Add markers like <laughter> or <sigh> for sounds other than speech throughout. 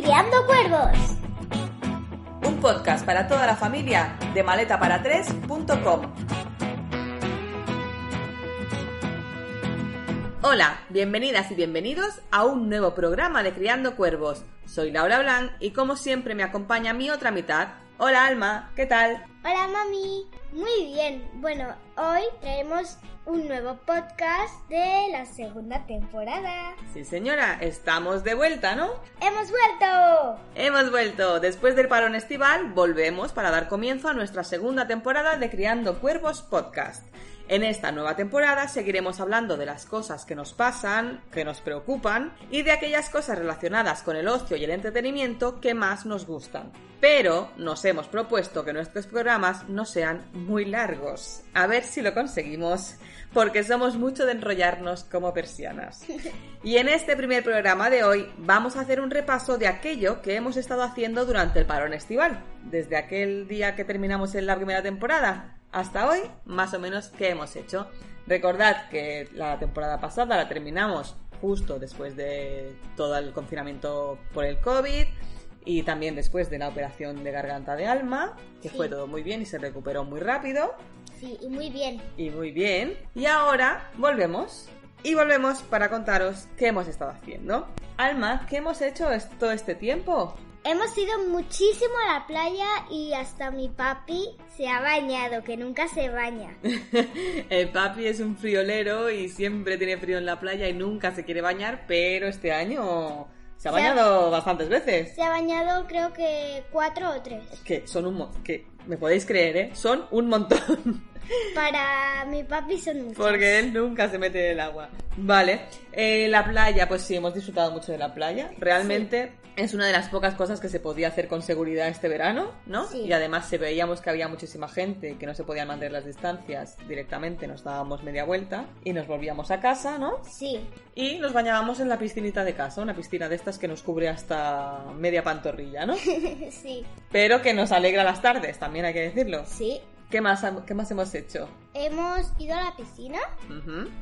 Criando Cuervos. Un podcast para toda la familia de maletaparatres.com. Hola, bienvenidas y bienvenidos a un nuevo programa de Criando Cuervos. Soy Laura Blanc y como siempre me acompaña mi otra mitad. Hola Alma, ¿qué tal? Hola mami. Muy bien. Bueno, hoy traemos un nuevo podcast de la segunda temporada. Sí señora, estamos de vuelta, ¿no? ¡Hemos vuelto! Hemos vuelto. Después del parón estival, volvemos para dar comienzo a nuestra segunda temporada de Criando Cuervos Podcast. En esta nueva temporada seguiremos hablando de las cosas que nos pasan, que nos preocupan y de aquellas cosas relacionadas con el ocio y el entretenimiento que más nos gustan. Pero nos hemos propuesto que nuestros programas no sean muy largos. A ver si lo conseguimos, porque somos mucho de enrollarnos como persianas. <laughs> Y en este primer programa de hoy vamos a hacer un repaso de aquello que hemos estado haciendo durante el parón estival, desde aquel día que terminamos en la primera temporada hasta hoy, más o menos, ¿qué hemos hecho? Recordad que la temporada pasada la terminamos justo después de todo el confinamiento por el COVID y también después de la operación de garganta de alma, que Sí. fue todo muy bien y se recuperó muy rápido Sí, y muy bien. y muy bien. Y ahora volvemos. Y volvemos para contaros qué hemos estado haciendo. Alma, ¿qué hemos hecho todo este tiempo? Hemos ido muchísimo a la playa y hasta mi papi se ha bañado, que nunca se baña. <laughs> El papi es un friolero y siempre tiene frío en la playa y nunca se quiere bañar, pero este año se ha Se ha- bañado bastantes veces. Se ha bañado creo que cuatro o tres. Que son un que me podéis creer, ¿eh? Son un montón. <laughs> Para mi papi son muchos. Porque él nunca se mete en el agua. Vale. Eh, la playa, pues sí, hemos disfrutado mucho de la playa. Realmente es una de las pocas cosas que se podía hacer con seguridad este verano, ¿no? Sí. Y además se veíamos que había muchísima gente, que no se podían mantener las distancias directamente, nos dábamos media vuelta y nos volvíamos a casa, ¿no? Sí, Y nos bañábamos en la piscinita de casa, una piscina de estas que nos cubre hasta media pantorrilla, ¿no? <laughs> sí, Pero que nos alegra las tardes, también hay que decirlo. sí. ¿Qué más, qué más hemos hecho? Hemos ido a la piscina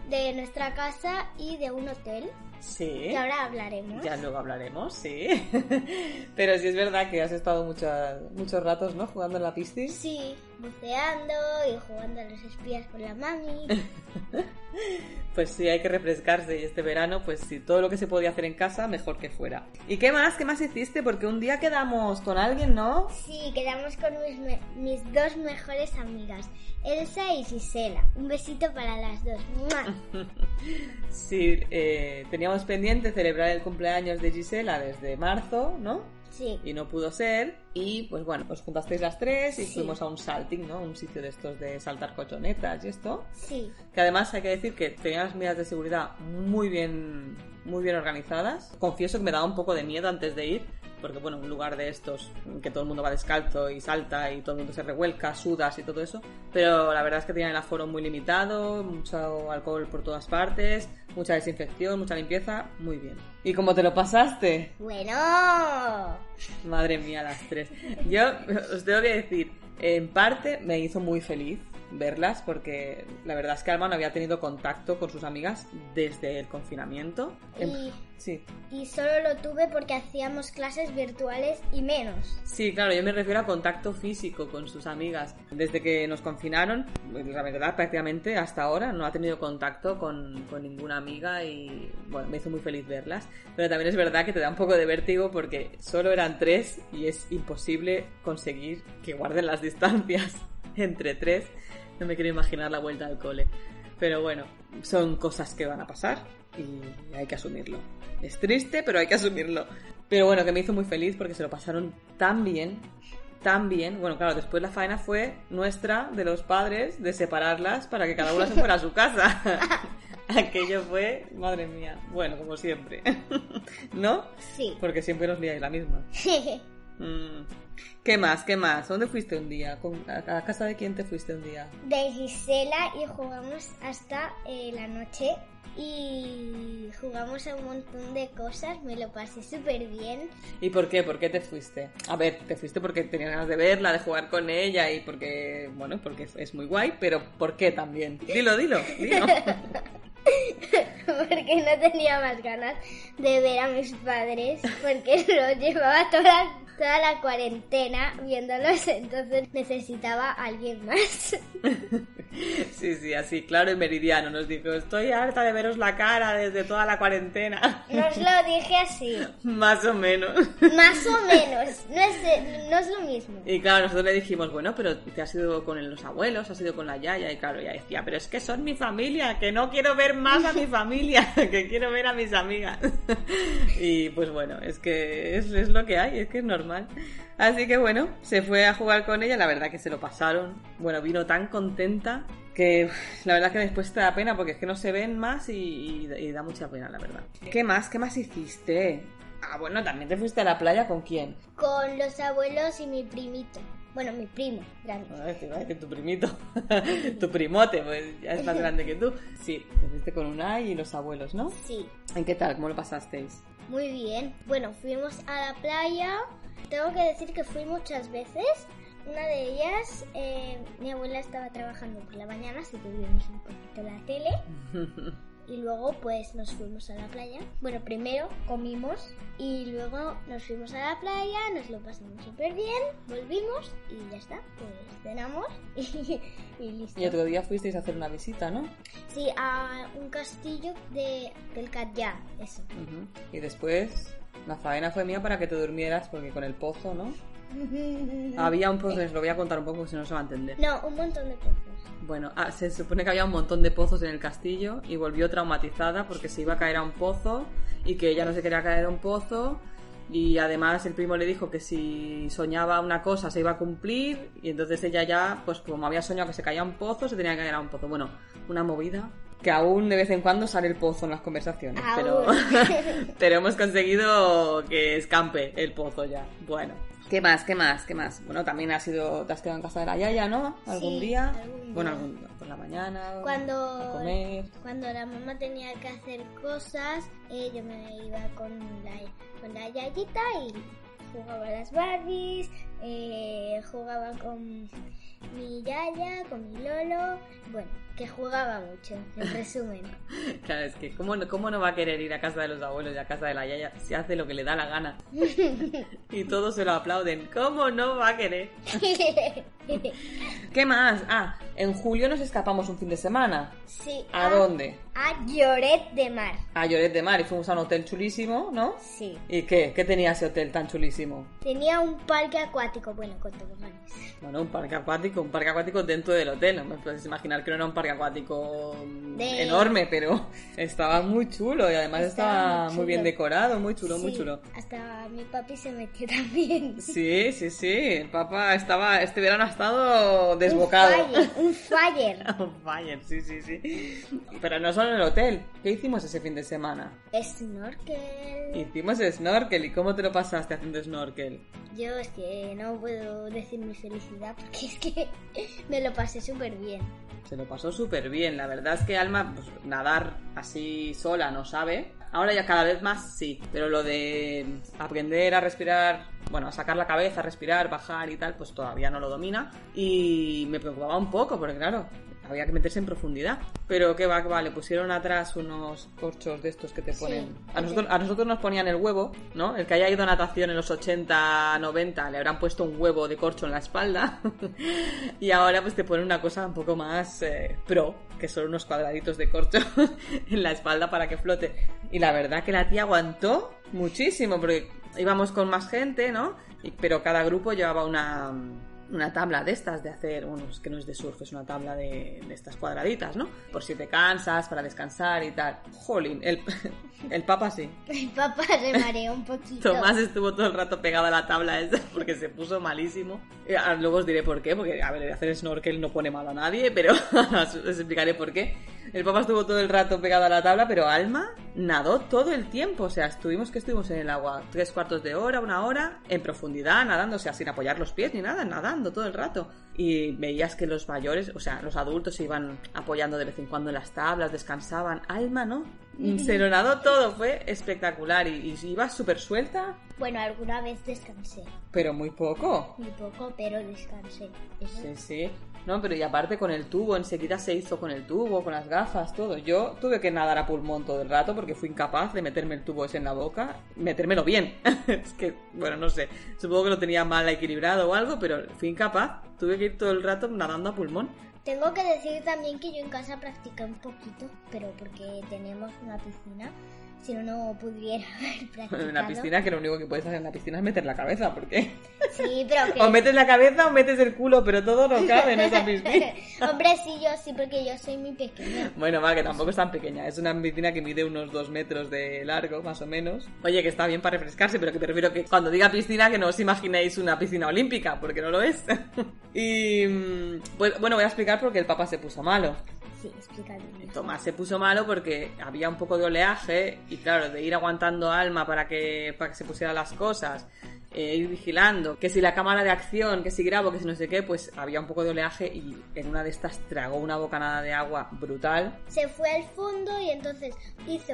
de nuestra casa y de un hotel, Sí. que ahora hablaremos. Ya luego hablaremos, sí. <laughs> Pero sí es verdad que has estado muchas- muchos ratos, ¿no? Jugando en la piscina. Sí, buceando y jugando a los espías con la mami. <laughs> Pues sí, hay que refrescarse y este verano, pues sí, todo lo que se podía hacer en casa, mejor que fuera. ¿Y qué más? ¿Qué más hiciste? Porque un día quedamos con alguien, ¿no? Sí, quedamos con mis, me- mis dos mejores amigas, Elsa y Gisela. Un besito para las dos. ¡Mua! <laughs> Sí, eh, teníamos pendiente celebrar el cumpleaños de Gisela desde marzo, ¿no? Sí, y no pudo ser. Y pues bueno, os juntasteis las tres y Sí. fuimos a un salting, ¿no? Un sitio de estos de saltar cochonetas y esto. sí, Que además hay que decir que tenían las medidas de seguridad muy bien, muy bien organizadas. Confieso que me daba un poco de miedo antes de ir, porque bueno, un lugar de estos que todo el mundo va descalzo y salta y todo el mundo se revuelca, sudas y todo eso. Pero la verdad es que tenían el aforo muy limitado, mucho alcohol por todas partes, mucha desinfección, mucha limpieza, muy bien. ¿Y cómo te lo pasaste? bueno. Madre mía, las tres. Yo os tengo que decir, en parte me hizo muy feliz verlas porque la verdad es que Alma no había tenido contacto con sus amigas desde el confinamiento. En- Y, Sí, y solo lo tuve porque hacíamos clases virtuales y menos. sí, claro, yo me refiero a contacto físico con sus amigas. Desde que nos confinaron, pues, la verdad, prácticamente hasta ahora no ha tenido contacto con, con ninguna amiga y bueno, me hizo muy feliz verlas. Pero también es verdad que te da un poco de vértigo porque solo eran tres y es imposible conseguir que guarden las distancias <laughs> entre tres. <laughs> No me quiero imaginar la vuelta al cole. Pero bueno, son cosas que van a pasar y hay que asumirlo. Es triste, pero hay que asumirlo. Pero bueno, que me hizo muy feliz porque se lo pasaron tan bien, tan bien. Bueno, claro, después la faena fue nuestra, de los padres, de separarlas para que cada una se fuera a su casa. <laughs> Aquello fue, madre mía, bueno, como siempre. <laughs> ¿No? Sí. Porque siempre nos liáis la misma. Mm. ¿Qué más? ¿Qué más? ¿Dónde fuiste un día? ¿Con- ¿A casa de quién te fuiste un día? de Gisela y jugamos hasta eh, la noche y jugamos a un montón de cosas, me lo pasé súper bien. ¿Y por qué? ¿Por qué te fuiste? A ver, te fuiste porque tenías ganas de verla, de jugar con ella y porque, bueno, porque es muy guay, pero ¿por qué también? Dilo, dilo, dilo. <laughs> porque no tenía más ganas de ver a mis padres, porque <laughs> los llevaba toda, toda la cuarentena viéndolos, <laughs> entonces necesitaba a alguien más. <laughs> Sí, sí, así, claro y meridiano. Nos dijo, estoy harta de veros la cara desde toda la cuarentena. No os lo dije así. <laughs> Más o menos. Más o menos. No es, no es lo mismo. Y claro, nosotros le dijimos, bueno, pero te has ido con los abuelos, has ido con la yaya. Y claro, ella decía, pero es que son mi familia, que no quiero ver más a mi familia, que quiero ver a mis amigas. Y pues bueno, es que es, es lo que hay, es que es normal. Así que bueno, se fue a jugar con ella, la verdad que se lo pasaron. Bueno, vino tan contenta que la verdad que después te da pena porque es que no se ven más y, y- y da mucha pena, la verdad. ¿Qué más? ¿Qué más hiciste? Ah, bueno, también te fuiste a la playa con quién? Con los abuelos y mi primito. Bueno, mi primo, grande. Ay, te iba a decir tu primito, <laughs> tu primote, pues ya es más grande que tú. Sí, te fuiste con Unai y los abuelos, ¿no? Sí, ¿En qué tal? ¿Cómo lo pasasteis? muy bien. Bueno, fuimos a la playa. Tengo que decir que fui muchas veces. Una de ellas, eh, mi abuela estaba trabajando por la mañana, así que vimos un poquito la tele. <laughs> Y luego pues nos fuimos a la playa. Bueno, primero comimos y luego nos fuimos a la playa, nos lo pasamos súper bien, volvimos y ya está. Pues cenamos <laughs> y, y listo. Y otro día fuisteis a hacer una visita, ¿no? Sí, a un castillo de, del Catllà, eso. Y después la faena fue mía para que te durmieras porque con el pozo, ¿no? <laughs> Había un pozo, les lo voy a contar un poco si no se va a entender. No, un montón de pozos. Bueno, ah, se supone que había un montón de pozos en el castillo y volvió traumatizada porque se iba a caer a un pozo y que ella no se quería caer a un pozo y además el primo le dijo que si soñaba una cosa se iba a cumplir y entonces ella ya, pues como había soñado que se caía a un pozo, se tenía que caer a un pozo. Bueno, una movida que aún de vez en cuando sale el pozo en las conversaciones, pero, <laughs> pero hemos conseguido que escampe el pozo ya. Bueno. ¿Qué más? ¿Qué más? ¿Qué más? Bueno, también has ido, te has quedado en casa de la Yaya, ¿no? ¿Algún Sí, día? algún Bueno, día. algún día, por la mañana. A Cuando, comer. cuando la mamá tenía que hacer cosas, eh, yo me iba con la, con la yayita y jugaba a las Barbies, eh, jugaba con mi yaya, con mi lolo. Bueno, que jugaba mucho, en resumen. <laughs> Claro, es que ¿cómo no, ¿cómo no va a querer ir a casa de los abuelos y a casa de la yaya si hace lo que le da la gana? <laughs> y todos se lo aplauden. ¿Cómo no va a querer? <laughs> <laughs> ¿Qué más? Ah, en julio nos escapamos un fin de semana. sí. ¿A dónde? A Lloret de Mar. A Lloret de Mar y fuimos a un hotel chulísimo, ¿no? Sí. ¿Y qué? ¿Qué tenía ese hotel tan chulísimo? Tenía un parque acuático, bueno, con toboganes. Bueno, un parque acuático, un parque acuático dentro del hotel. No me puedes imaginar que no era un parque acuático mm, De- enorme, pero <laughs> estaba muy chulo y además estaba, Estaba muy muy bien decorado, muy chulo, muy Sí, chulo. Hasta mi papi se metió <laughs> también. Sí, sí, sí. El papá estaba, este verano estado desbocado. Un fire, <laughs> un fire. Sí, sí, sí. Pero no solo en el hotel. ¿Qué hicimos ese fin de semana? Snorkel. Hicimos snorkel. ¿Y cómo te lo pasaste haciendo snorkel? Yo es que no puedo decir mi felicidad porque es que <laughs> me lo pasé súper bien. Se lo pasó súper bien. La verdad es que Alma, pues, nadar así sola no sabe. Ahora ya cada vez más sí. Pero lo de aprender a respirar, bueno, a sacar la cabeza, respirar, bajar y tal, pues todavía no lo domina. Y me preocupaba un poco, porque claro, había que meterse en profundidad. Pero que va, que va, le pusieron atrás unos corchos de estos que te Sí. ponen. A nosotros, a nosotros nos ponían el huevo, ¿no? El que haya ido a natación en los 80, 90, le habrán puesto un huevo de corcho en la espalda. <laughs> y ahora pues te ponen una cosa un poco más eh, pro, que son unos cuadraditos de corcho <laughs> en la espalda para que flote. Y la verdad que la tía aguantó muchísimo, porque íbamos con más gente, ¿no? Y- pero cada grupo llevaba una, una tabla de estas de hacer, bueno, es que no es de surf, es una tabla de, de estas cuadraditas, ¿no? Por si te cansas, para descansar y tal. Jolín, el, <laughs> el papa sí. Mi papá se mareó un poquito. Tomás estuvo todo el rato pegado a la tabla esa <laughs> porque se puso malísimo. Y ahora luego os diré por qué, porque a ver, hacer snorkel no pone mal a nadie, <laughs> pero os explicaré por qué. El papá estuvo todo el rato pegado a la tabla, pero Alma nadó todo el tiempo. O sea, estuvimos que estuvimos en el agua tres cuartos de hora, una hora, en profundidad, nadando, o sea, sin apoyar los pies ni nada, todo el rato. Y veías que los mayores, o sea, los adultos se iban apoyando de vez en cuando en las tablas, descansaban. Alma, ¿no? Se lo nadó todo, fue espectacular y, y iba súper suelta, Bueno, alguna vez descansé. pero muy poco. Muy poco, pero descansé. Eso. Sí, sí. No, pero y aparte con el tubo, enseguida se hizo con el tubo, con las gafas, todo. Yo tuve que nadar a pulmón todo el rato porque fui incapaz de meterme el tubo ese en la boca, metérmelo bien. <laughs> es que, bueno, no sé, supongo que lo tenía mal equilibrado o algo, pero fui incapaz. Tuve que ir todo el rato nadando a pulmón. Tengo que decir también que yo en casa practiqué un poquito, pero porque tenemos una piscina. Si no, no pudiera <laughs> haber practicado. En una piscina que lo único que puedes hacer en la piscina es meter la cabeza, porque Sí, pero <laughs> que... o metes la cabeza o metes el culo, pero todo no <laughs> cabe en esa piscina. Hombre, sí, yo sí, porque yo soy muy pequeña. Bueno, va, que tampoco es tan pequeña. Es una piscina que mide unos dos metros de largo, más o menos. Oye, que está bien para refrescarse, pero que me refiero que cuando diga piscina, que no os imaginéis una piscina olímpica, porque no lo es. y mm, pues, bueno, voy a explicar por qué el papá se puso malo. Sí. Tomás se puso malo porque había un poco de oleaje y claro, de ir aguantando alma para que, para que se pusieran las cosas, eh, ir vigilando, que si la cámara de acción, que si grabo, que si no sé qué, pues había un poco de oleaje y en una de estas tragó una bocanada de agua brutal. Se fue al fondo y entonces hizo...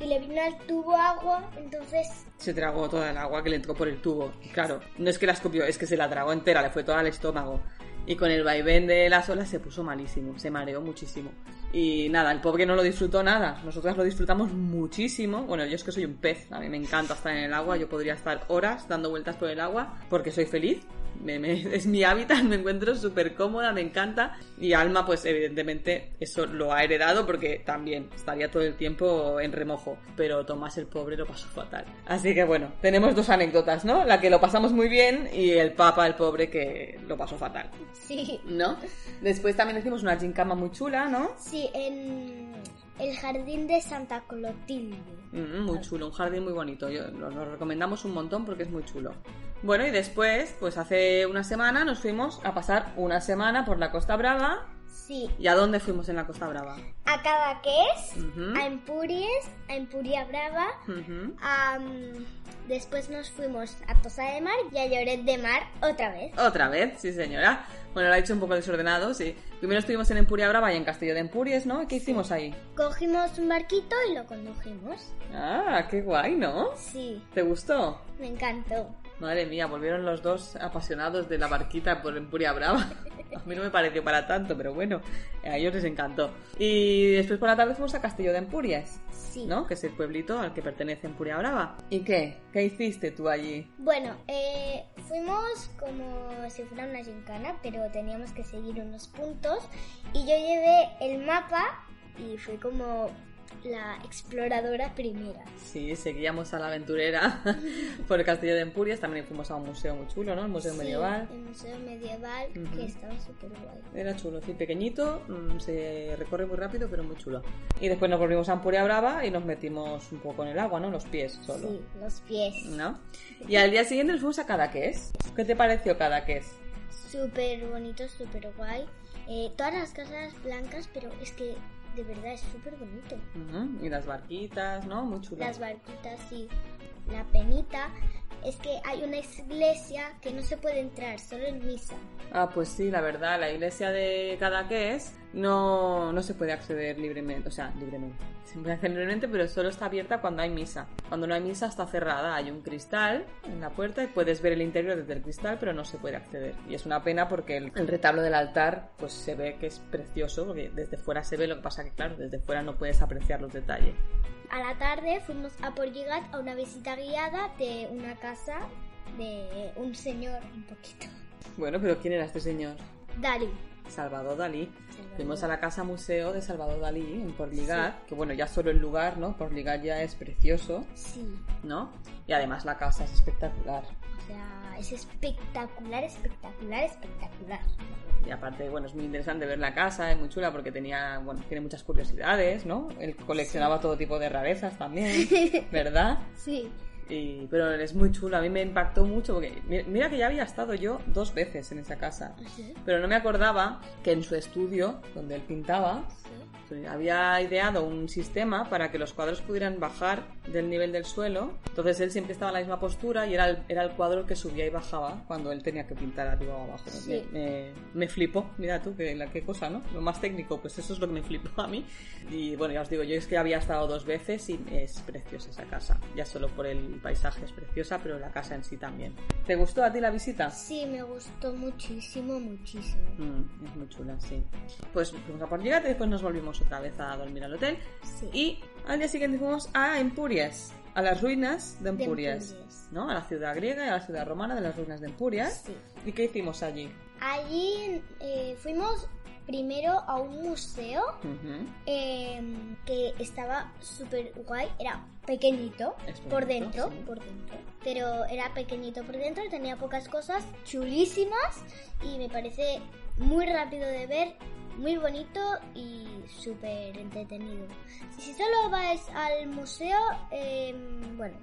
Y le vino al tubo agua, entonces... Se tragó toda el agua que le entró por el tubo. Y claro, no es que la escupió, es que se la tragó entera, le fue toda al estómago. Y con el vaivén de las olas se puso malísimo, se mareó muchísimo. Y nada, el pobre no lo disfrutó nada. Nosotras lo disfrutamos muchísimo. Bueno, yo es que soy un pez, a mí me encanta estar en el agua. Yo podría estar horas dando vueltas por el agua porque soy feliz. Me- me- <laughs> es mi hábitat, me encuentro súper cómoda, me encanta. Y Alma, pues evidentemente eso lo ha heredado porque también estaría todo el tiempo en remojo. Pero Tomás el pobre lo pasó fatal. Así que bueno, tenemos dos anécdotas, ¿no? La que lo pasamos muy bien y el papa, el pobre, que lo pasó fatal. Sí. ¿No? Después también hicimos una gincama muy chula, ¿no? Sí, en el jardín de Santa Clotilde. Mm, muy chulo, un jardín muy bonito. Yo, lo, lo recomendamos un montón porque es muy chulo. Bueno, y después, pues hace una semana nos fuimos a pasar una semana por la Costa Brava. Sí, ¿Y a dónde fuimos en la Costa Brava? a Cadaqués, Ujú. a Empúries, a Empuria Brava, a, después nos fuimos a Tosa de Mar y a Lloret de Mar otra vez. Otra vez, sí señora. Bueno, lo ha hecho un poco desordenado, sí. Primero estuvimos en Empuria Brava y en Castillo de Empúries, ¿no? ¿Qué hicimos ahí? Cogimos un barquito y lo condujimos. Ah, qué guay, ¿no? Sí, ¿Te gustó? me encantó. Madre mía, volvieron los dos apasionados de la barquita por Empuria Brava. <laughs> A mí no me pareció para tanto, pero bueno, a ellos les encantó. Y después por la tarde fuimos a Castillo de Empurias, Sí. ¿no? Que es el pueblito al que pertenece Empuria Brava. ¿Y qué? ¿Qué hiciste tú allí? Bueno, eh, fuimos como si fuera una gincana, pero teníamos que seguir unos puntos. Y yo llevé el mapa y fui como la exploradora primera. Sí, seguíamos a la aventurera <laughs> por el Castillo de Empurias. También fuimos a un museo muy chulo, ¿no? El Museo Sí, Medieval. El museo medieval, que estaba súper guay. Era chulo, sí, pequeñito, mm, se recorre muy rápido, pero muy chulo. Y después nos volvimos a Empuria Brava y nos metimos un poco en el agua, ¿no? Los pies solo. Sí, los pies. ¿No? Y al día siguiente nos fuimos a Cadaqués. ¿Qué te pareció Cadaqués? Súper bonito, súper guay. Eh, todas las casas blancas, pero es que de verdad es súper bonito. Y las barquitas, ¿no? Muy chulo. Las barquitas y la penita. Es que hay una iglesia que no se puede entrar, solo en misa. Ah, pues sí, la verdad, la iglesia de Cadaqués no, no se puede acceder libremente, o sea, libremente. Se puede acceder libremente, pero solo está abierta cuando hay misa. Cuando no hay misa está cerrada, hay un cristal en la puerta y puedes ver el interior desde el cristal, pero no se puede acceder. Y es una pena porque el, el retablo del altar, pues se ve que es precioso, porque desde fuera se ve, lo que pasa que, claro, desde fuera no puedes apreciar los detalles. A la tarde fuimos a Porligat a una visita guiada de una casa de un señor un poquito. Bueno, pero ¿quién era este señor? Dalí. Salvador Dalí. Salvador. Fuimos a la casa museo de Salvador Dalí en Porligat, que bueno, ya solo el lugar, ¿no? Porligat ya es precioso, Sí. ¿no? Y además la casa es espectacular. O sea, es espectacular, espectacular, espectacular. Y aparte, bueno, es muy interesante ver la casa, es muy chula porque tenía, bueno, tiene muchas curiosidades, ¿no? Él coleccionaba todo tipo de rarezas también, <laughs> ¿verdad? Sí. Y, pero es muy chulo, a mí me impactó mucho porque mi- mira que ya había estado yo dos veces en esa casa, ¿Sí? pero no me acordaba que en su estudio, donde él pintaba. Había ideado un sistema para que los cuadros pudieran bajar del nivel del suelo. Entonces él siempre estaba en la misma postura y era el, era el cuadro que subía y bajaba cuando él tenía que pintar arriba o abajo. Sí. Me, me, me flipó, mira tú, que, la, qué cosa, ¿no? Lo más técnico, pues eso es lo que me flipó a mí. Y bueno, ya os digo, yo es que había estado dos veces y es preciosa esa casa. Ya solo por el paisaje es preciosa, pero la casa en sí también. ¿Te gustó a ti la visita? Sí, me gustó muchísimo, muchísimo. Mm, es muy chula, sí. Pues fuimos a por Llegate y después nos volvimos otra vez a dormir al hotel. Sí. Y al día siguiente fuimos a Empurias, a las ruinas de Empurias, Empurias. ¿no? A la ciudad griega y a la ciudad romana de las ruinas de Empurias. Sí. ¿Y qué hicimos allí? Allí eh, fuimos primero a un museo eh, que estaba súper guay. Era pequeñito por dentro, sí. por dentro. Pero era pequeñito por dentro tenía pocas cosas chulísimas y me parece muy rápido de ver, muy bonito y súper entretenido. Si solo vais al museo, eh, bueno,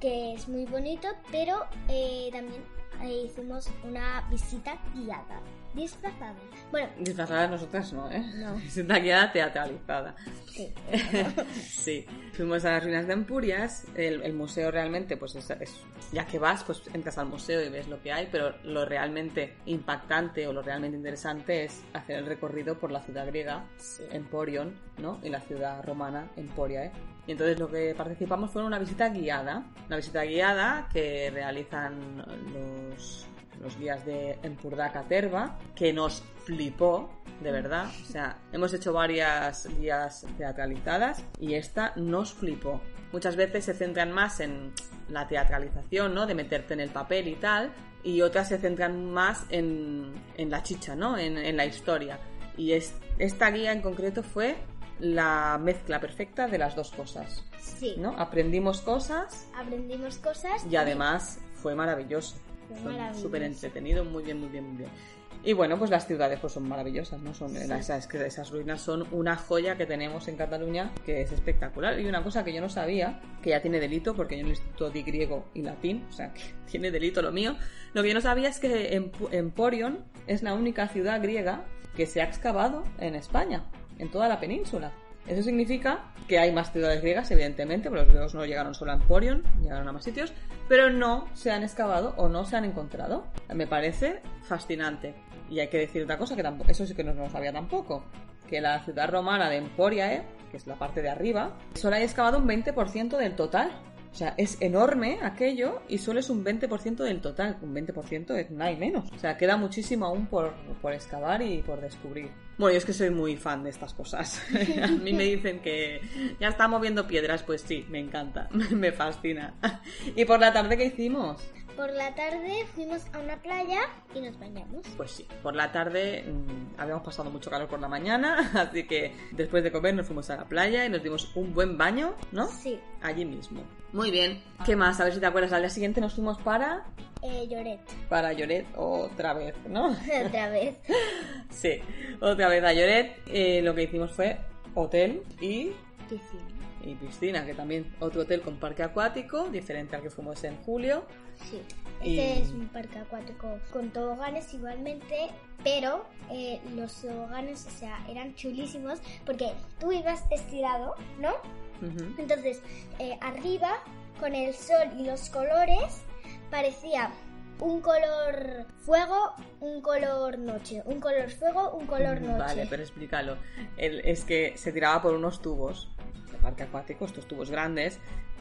que es muy bonito, pero eh, también eh, hicimos una visita guiada, disfrazada. Bueno, Disfrazadas nosotras no, ¿eh? No. <laughs> Visita guiada teatralizada. sí. <laughs> sí, fuimos a las ruinas de Empurias. El, el museo realmente, pues es, es- ya que vas, pues entras al museo y ves lo que hay, pero lo realmente impactante o lo realmente interesante es hacer el recorrido por la ciudad griega, Sí. Emporion, ¿no? Y la ciudad romana, Emporia, ¿eh? Y entonces lo que participamos fue una visita guiada, una visita guiada que realizan los, los guías de Empurda Caterva, que nos flipó, de verdad. O sea, hemos hecho varias guías teatralizadas y esta nos flipó. Muchas veces se centran más en la teatralización, ¿no? De meterte en el papel y tal, y otras se centran más en, en la chicha, ¿no? En, en la historia. Y es, esta guía en concreto fue la mezcla perfecta de las dos cosas, Sí. ¿no? Aprendimos cosas Aprendimos cosas y además fue maravilloso. Súper entretenido, muy bien, muy bien, muy bien. Y bueno, pues las ciudades pues son maravillosas, ¿no? Son, esas, esas ruinas son una joya que tenemos en Cataluña que es espectacular. Y una cosa que yo no sabía, que ya tiene delito, porque yo en el instituto di griego y latín, o sea, que <laughs> tiene delito lo mío. Lo que yo no sabía es que Emp- Emporion es la única ciudad griega que se ha excavado en España, en toda la península. Eso significa que hay más ciudades griegas, evidentemente, porque los griegos no llegaron solo a Emporion, llegaron a más sitios, pero no se han excavado o no se han encontrado. Me parece fascinante. Y hay que decir otra cosa, que tampoco, eso sí que no lo sabía tampoco, que la ciudad romana de Emporiae, que es la parte de arriba, solo hay excavado un 20% del total. O sea, es enorme aquello y solo es un 20% del total. Un 20% es nada y menos. O sea, queda muchísimo aún por, por excavar y por descubrir. Bueno, yo es que soy muy fan de estas cosas. <laughs> A mí me dicen que ya está moviendo piedras, pues sí, me encanta, <laughs> me fascina. ¿Y por la tarde qué hicimos? Por la tarde fuimos a una playa y nos bañamos. Pues sí, por la tarde mm, habíamos pasado mucho calor por la mañana, <laughs> así que después de comer nos fuimos a la playa y nos dimos un buen baño, ¿no? Sí, Allí mismo. Muy bien. ¿Qué más? A ver si te acuerdas. Al día siguiente nos fuimos para... eh, Lloret. Para Lloret otra vez, ¿no? <laughs> Otra vez. <laughs> sí, otra vez a Lloret. Eh, lo que hicimos fue hotel y Piscina. y piscina, que también otro hotel con parque acuático, diferente al que fuimos en julio. Sí. Y- Este es un parque acuático con toboganes igualmente, pero eh, los toboganes, o sea, eran chulísimos porque tú ibas estirado, ¿no? Entonces, eh, arriba, con el sol y los colores, parecía un color fuego, un color noche, un color fuego, un color noche. Vale, pero explícalo. El- es que se tiraba por unos tubos parque acuático, estos tubos grandes,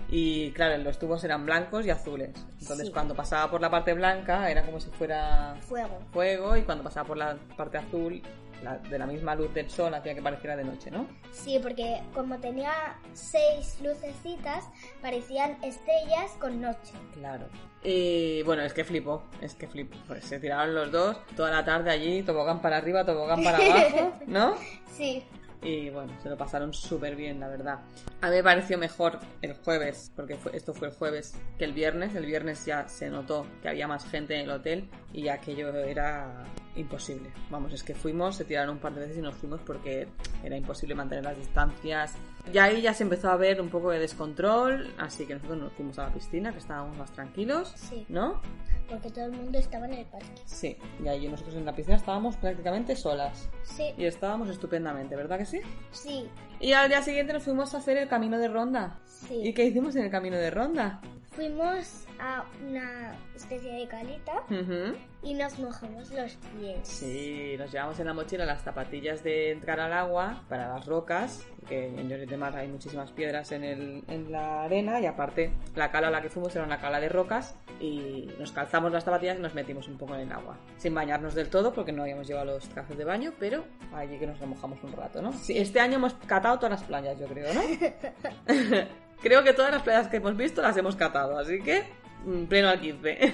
y claro, los tubos eran blancos y azules. Entonces, Sí. cuando pasaba por la parte blanca, era como si fuera Fuego. fuego, y cuando pasaba por la parte azul, la- de la misma luz del sol, hacía que pareciera de noche, ¿no? Sí, porque como tenía seis lucecitas, parecían estrellas con noche. Claro. Y bueno, es que flipo, es que flipo. Pues se tiraron los dos toda la tarde allí, tobogán para arriba, tobogán para <laughs> abajo, ¿no? Sí, Y bueno, se lo pasaron súper bien, la verdad. A mí me pareció mejor el jueves, porque esto fue el jueves, que el viernes. El viernes ya se notó que había más gente en el hotel y aquello era imposible. Vamos, es que fuimos, se tiraron un par de veces y nos fuimos porque era imposible mantener las distancias. Y ahí ya se empezó a ver un poco de descontrol, así que nosotros nos fuimos a la piscina, que estábamos más tranquilos, Sí. ¿no? Porque todo el mundo estaba en el parque. Sí, y allí nosotros en la piscina estábamos prácticamente solas. Sí, Y estábamos estupendamente, ¿verdad que sí? sí, Y al día siguiente nos fuimos a hacer el camino de ronda. sí. ¿Y qué hicimos en el camino de ronda? Fuimos a una especie de calita Ujú. y nos mojamos los pies. Sí, nos llevamos en la mochila las zapatillas de entrar al agua para las rocas, porque en Lloret de Mar hay muchísimas piedras en, el, en la arena y aparte la cala a la que fuimos era una cala de rocas y nos calzamos las zapatillas y nos metimos un poco en el agua. Sin bañarnos del todo porque no habíamos llevado los trajes de baño, pero allí que nos remojamos un rato, ¿no? Sí, este año hemos catado todas las playas, yo creo, ¿no? <laughs> <laughs> creo que todas las playas que hemos visto las hemos catado, así que pleno al <laughs> 15.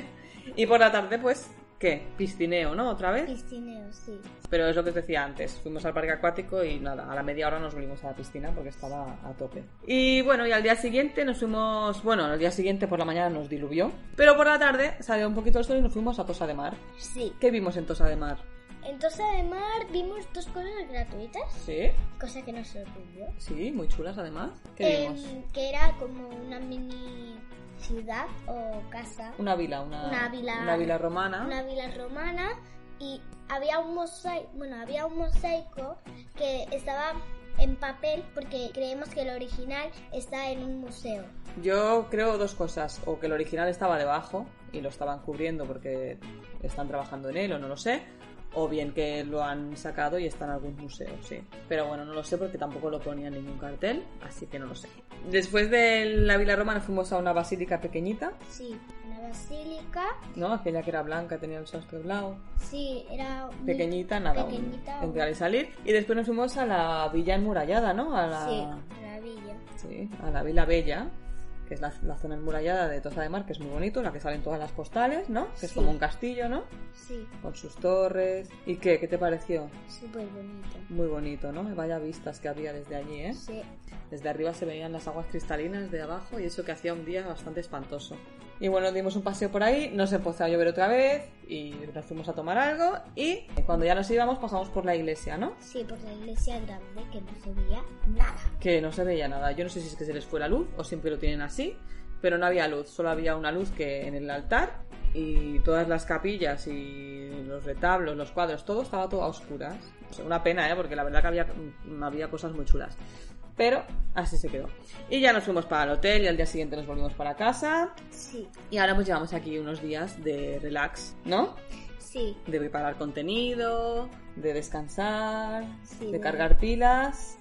y por la tarde, pues, ¿qué? Piscineo, ¿no? Otra vez. Piscineo, sí. Pero es lo que os decía antes, fuimos al parque acuático y nada, a la media hora nos volvimos a la piscina porque estaba a tope. Y bueno, y al día siguiente nos fuimos, bueno, al día siguiente por la mañana nos diluvió, pero por la tarde salió un poquito el sol y nos fuimos a Tosa de Mar. Sí. ¿Qué vimos en Tosa de Mar? En Tosa de Mar vimos dos cosas gratuitas, Sí, cosa que nos sorprendió. sí, muy chulas además. ¿Qué Em, vimos? que era como una mini ciudad o casa, Una vila, una, una vila- una vila romana. una vila romana y había un mosaico, bueno, había un mosaico que estaba en papel porque creemos que el original está en un museo. Yo creo dos cosas, o que el original estaba debajo y lo estaban cubriendo porque están trabajando en él o no lo sé, o bien que lo han sacado y está en algún museo, sí. Pero bueno, no lo sé porque tampoco lo ponía en ningún cartel, así que no lo sé. Después de la Vila Romana fuimos a una basílica pequeñita, Sí, una basílica, ¿no? Aquella que era blanca, tenía el sastre blanco, sí, era pequeñita, nada, un- pequeñita, entrar y salir. Y después nos fuimos a la villa enmurallada, ¿no? A la... Sí, la villa. Sí, a la Vila Bella, que es la, la zona enmurallada de Tosa de Mar, que es muy bonito, la que salen todas las postales, ¿no? Que es como un castillo, ¿no? Sí, Con sus torres. ¿Y qué? ¿Qué te pareció? súper bonito. Muy bonito, ¿no? Vaya vistas que había desde allí, ¿eh? Sí, Desde arriba se veían las aguas cristalinas de abajo y eso que hacía un día bastante espantoso. Y bueno, dimos un paseo por ahí, nos empezó a llover otra vez y nos fuimos a tomar algo y cuando ya nos íbamos pasamos por la iglesia, ¿no? sí, por la iglesia grande que no se veía nada. que no se veía nada. Yo no sé si es que se les fue la luz o siempre lo tienen así, pero no había luz, solo había una luz que en el altar y todas las capillas y los retablos, los cuadros, todo estaba todo a oscuras. O sea, una pena, ¿eh? porque la verdad que había, mm, había cosas muy chulas. Pero así se quedó. Y ya nos fuimos para el hotel y al día siguiente nos volvimos para casa. Sí, Y ahora pues llevamos aquí unos días de relax, ¿no? sí, De preparar contenido, de descansar, Sí, de bueno. cargar pilas.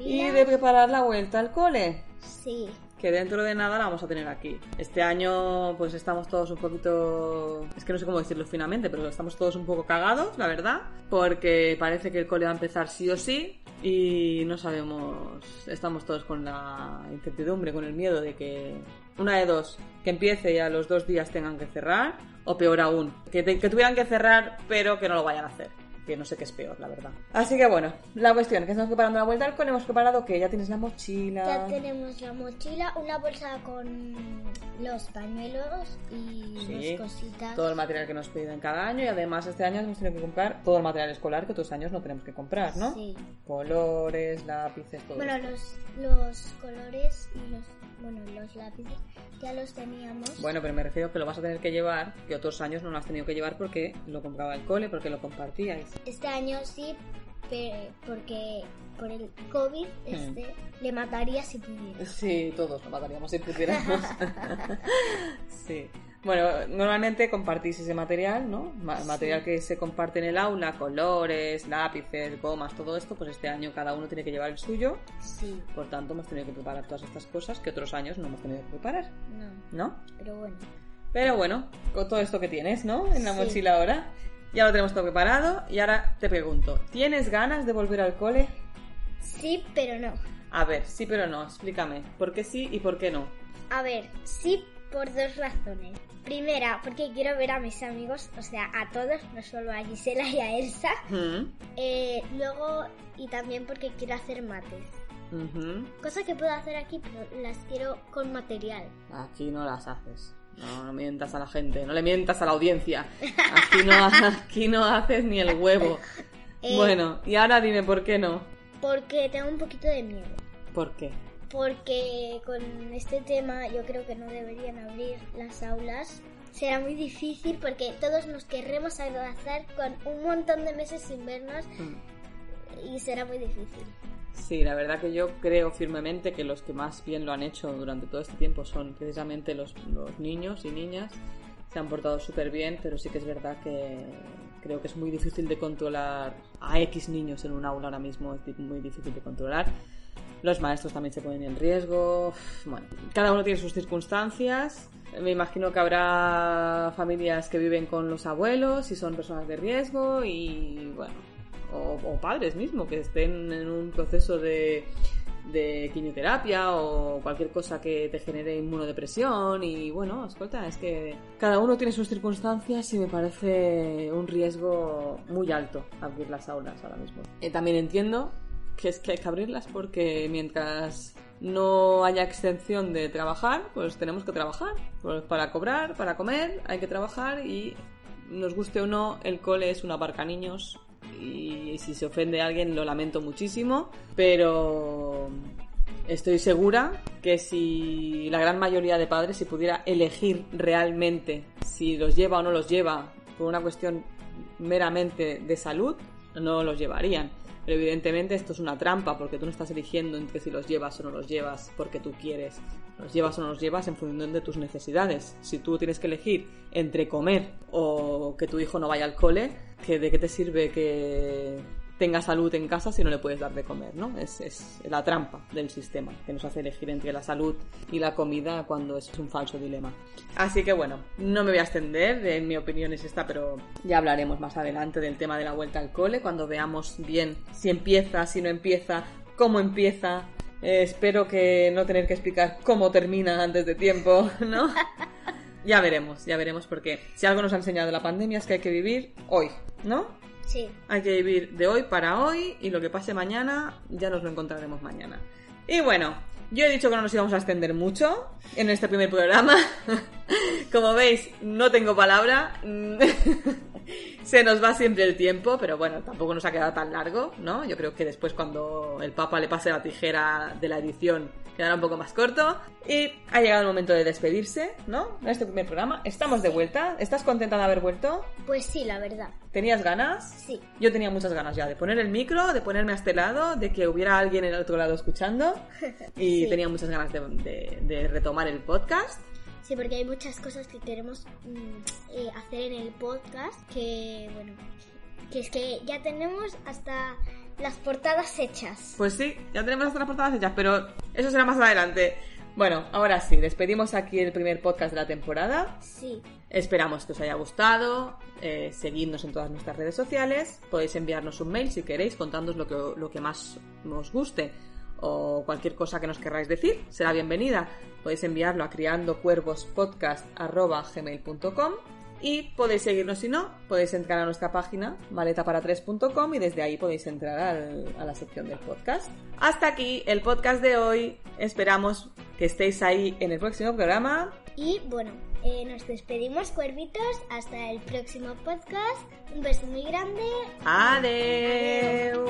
Y de preparar la vuelta al cole, Sí, que dentro de nada la vamos a tener aquí. Este año pues estamos todos un poquito... Es que no sé cómo decirlo finamente, pero estamos todos un poco cagados, la verdad, porque parece que el cole va a empezar sí o sí y no sabemos... Estamos todos con la incertidumbre, con el miedo de que... Una de dos, que empiece y a los dos días tengan que cerrar, o peor aún, que, te- que tuvieran que cerrar pero que no lo vayan a hacer que no sé qué es peor, la verdad. Así que bueno, la cuestión es que estamos preparando la vuelta al hemos preparado que ya tienes la mochila. ya tenemos la mochila, una bolsa con los pañuelos y Sí, las cositas. todo el material que nos piden cada año y además este año hemos tenido que comprar todo el material escolar que otros años no tenemos que comprar, ¿no? Sí. Colores, lápices, todo. Bueno, esto. los, los colores y los, bueno, los lápices ya los teníamos. Bueno, pero me refiero que lo vas a tener que llevar, que otros años no lo has tenido que llevar porque lo compraba el cole, porque lo compartíais. Este año sí, pe- porque por el COVID Hmm. este le mataría si pudiera. Sí, todos lo mataríamos si pudiéramos. <laughs> <laughs> sí. Bueno, normalmente compartís ese material, ¿no? Ma- material que se comparte en el aula, colores, lápices, gomas, todo esto, pues este año cada uno tiene que llevar el suyo. Sí, Por tanto, hemos tenido que preparar todas estas cosas que otros años no hemos tenido que preparar, no, ¿no? pero bueno. Pero bueno, con todo esto que tienes, ¿no? En la Sí. mochila ahora, ya lo tenemos todo preparado. Y ahora te pregunto, ¿tienes ganas de volver al cole? Sí, pero no. A ver, sí pero no, explícame. ¿Por qué sí y por qué no? A ver, sí por dos razones. Primera, porque quiero ver a mis amigos, o sea, a todos, no solo a Gisela y a Elsa. Eh, luego, y también porque quiero hacer mates. Cosa que puedo hacer aquí, pero las quiero con material. Aquí no las haces. No, no mientas a la gente, no le mientas a la audiencia. Aquí no, <laughs> aquí no haces ni el huevo. Eh. Bueno, y ahora dime por qué no. Porque tengo un poquito de miedo. ¿Por qué? Porque con este tema yo creo que no deberían abrir las aulas. Será muy difícil porque todos nos querremos abrazar con un montón de meses sin vernos Mm. y será muy difícil. Sí, la verdad que yo creo firmemente que los que más bien lo han hecho durante todo este tiempo son precisamente los, los niños y niñas. Se han portado súper bien, pero sí que es verdad que creo que es muy difícil de controlar a X niños en un aula ahora mismo, es muy difícil de controlar. Los maestros también se ponen en riesgo. Bueno, cada uno tiene sus circunstancias. Me imagino que habrá familias que viven con los abuelos y son personas de riesgo y bueno, o, padres mismo que estén en un proceso de, de quimioterapia o cualquier cosa que te genere inmunodepresión y bueno, escolta, es que cada uno tiene sus circunstancias y me parece un riesgo muy alto abrir las aulas ahora mismo. Eh, también entiendo que es que hay que abrirlas porque mientras no haya extensión de trabajar, pues tenemos que trabajar. Pues para cobrar, para comer, hay que trabajar y nos guste o no, el cole es una barca niños y si se ofende a alguien lo lamento muchísimo, pero estoy segura que si la gran mayoría de padres si pudiera elegir realmente si los lleva o no los lleva por una cuestión meramente de salud, no los llevarían. Pero evidentemente esto es una trampa porque tú no estás eligiendo entre si los llevas o no los llevas porque tú quieres. Los llevas o no los llevas en función de tus necesidades. Si tú tienes que elegir entre comer o que tu hijo no vaya al cole, ¿que ¿de qué te sirve que tenga salud en casa si no le puedes dar de comer? ¿no? Es, es la trampa del sistema que nos hace elegir entre la salud y la comida cuando es un falso dilema. Así que bueno, no me voy a extender, en mi opinión es esta, pero ya hablaremos más adelante del tema de la vuelta al cole, cuando veamos bien si empieza, si no empieza, cómo empieza. Eh, espero que no tener que explicar cómo termina antes de tiempo, <laughs> ¿no? ya veremos, ya veremos, porque si algo nos ha enseñado la pandemia es que hay que vivir hoy, ¿no? Sí. Hay que vivir de hoy para hoy y lo que pase mañana ya nos lo encontraremos mañana. Y bueno, yo he dicho que no nos íbamos a extender mucho en este primer programa. <laughs> Como veis, no tengo palabra. <laughs> Se nos va siempre el tiempo, pero bueno, tampoco nos ha quedado tan largo, ¿no? Yo creo que después cuando el Papa le pase la tijera de la edición quedará un poco más corto. Y ha llegado el momento de despedirse, ¿no? En este primer programa. Estamos de vuelta. ¿Estás contenta de haber vuelto? Pues sí, la verdad. ¿Tenías ganas? Sí. Yo tenía muchas ganas ya de poner el micro, de ponerme a este lado, de que hubiera alguien en el otro lado escuchando. <laughs> Y Sí. tenía muchas ganas de, de- de retomar el podcast. Sí, porque hay muchas cosas que queremos mm, eh, hacer en el podcast que, bueno, que es que ya tenemos hasta las portadas hechas. Pues sí, ya tenemos las portadas hechas, pero eso será más adelante. Bueno, ahora sí, despedimos aquí el primer podcast de la temporada. Sí. Esperamos que os haya gustado. Eh, seguidnos en todas nuestras redes sociales. Podéis enviarnos un mail si queréis contándonos lo que, lo que más os guste o cualquier cosa que nos querráis decir. Será bienvenida. Podéis enviarlo a criandocuervospodcast.gmail.com y podéis seguirnos si no, podéis entrar a nuestra página maletapara3.com y desde ahí podéis entrar al- a la sección del podcast. Hasta aquí el podcast de hoy. Esperamos que estéis ahí en el próximo programa. Y bueno, eh, nos despedimos, cuervitos. Hasta el próximo podcast. Un beso muy grande. Adeu.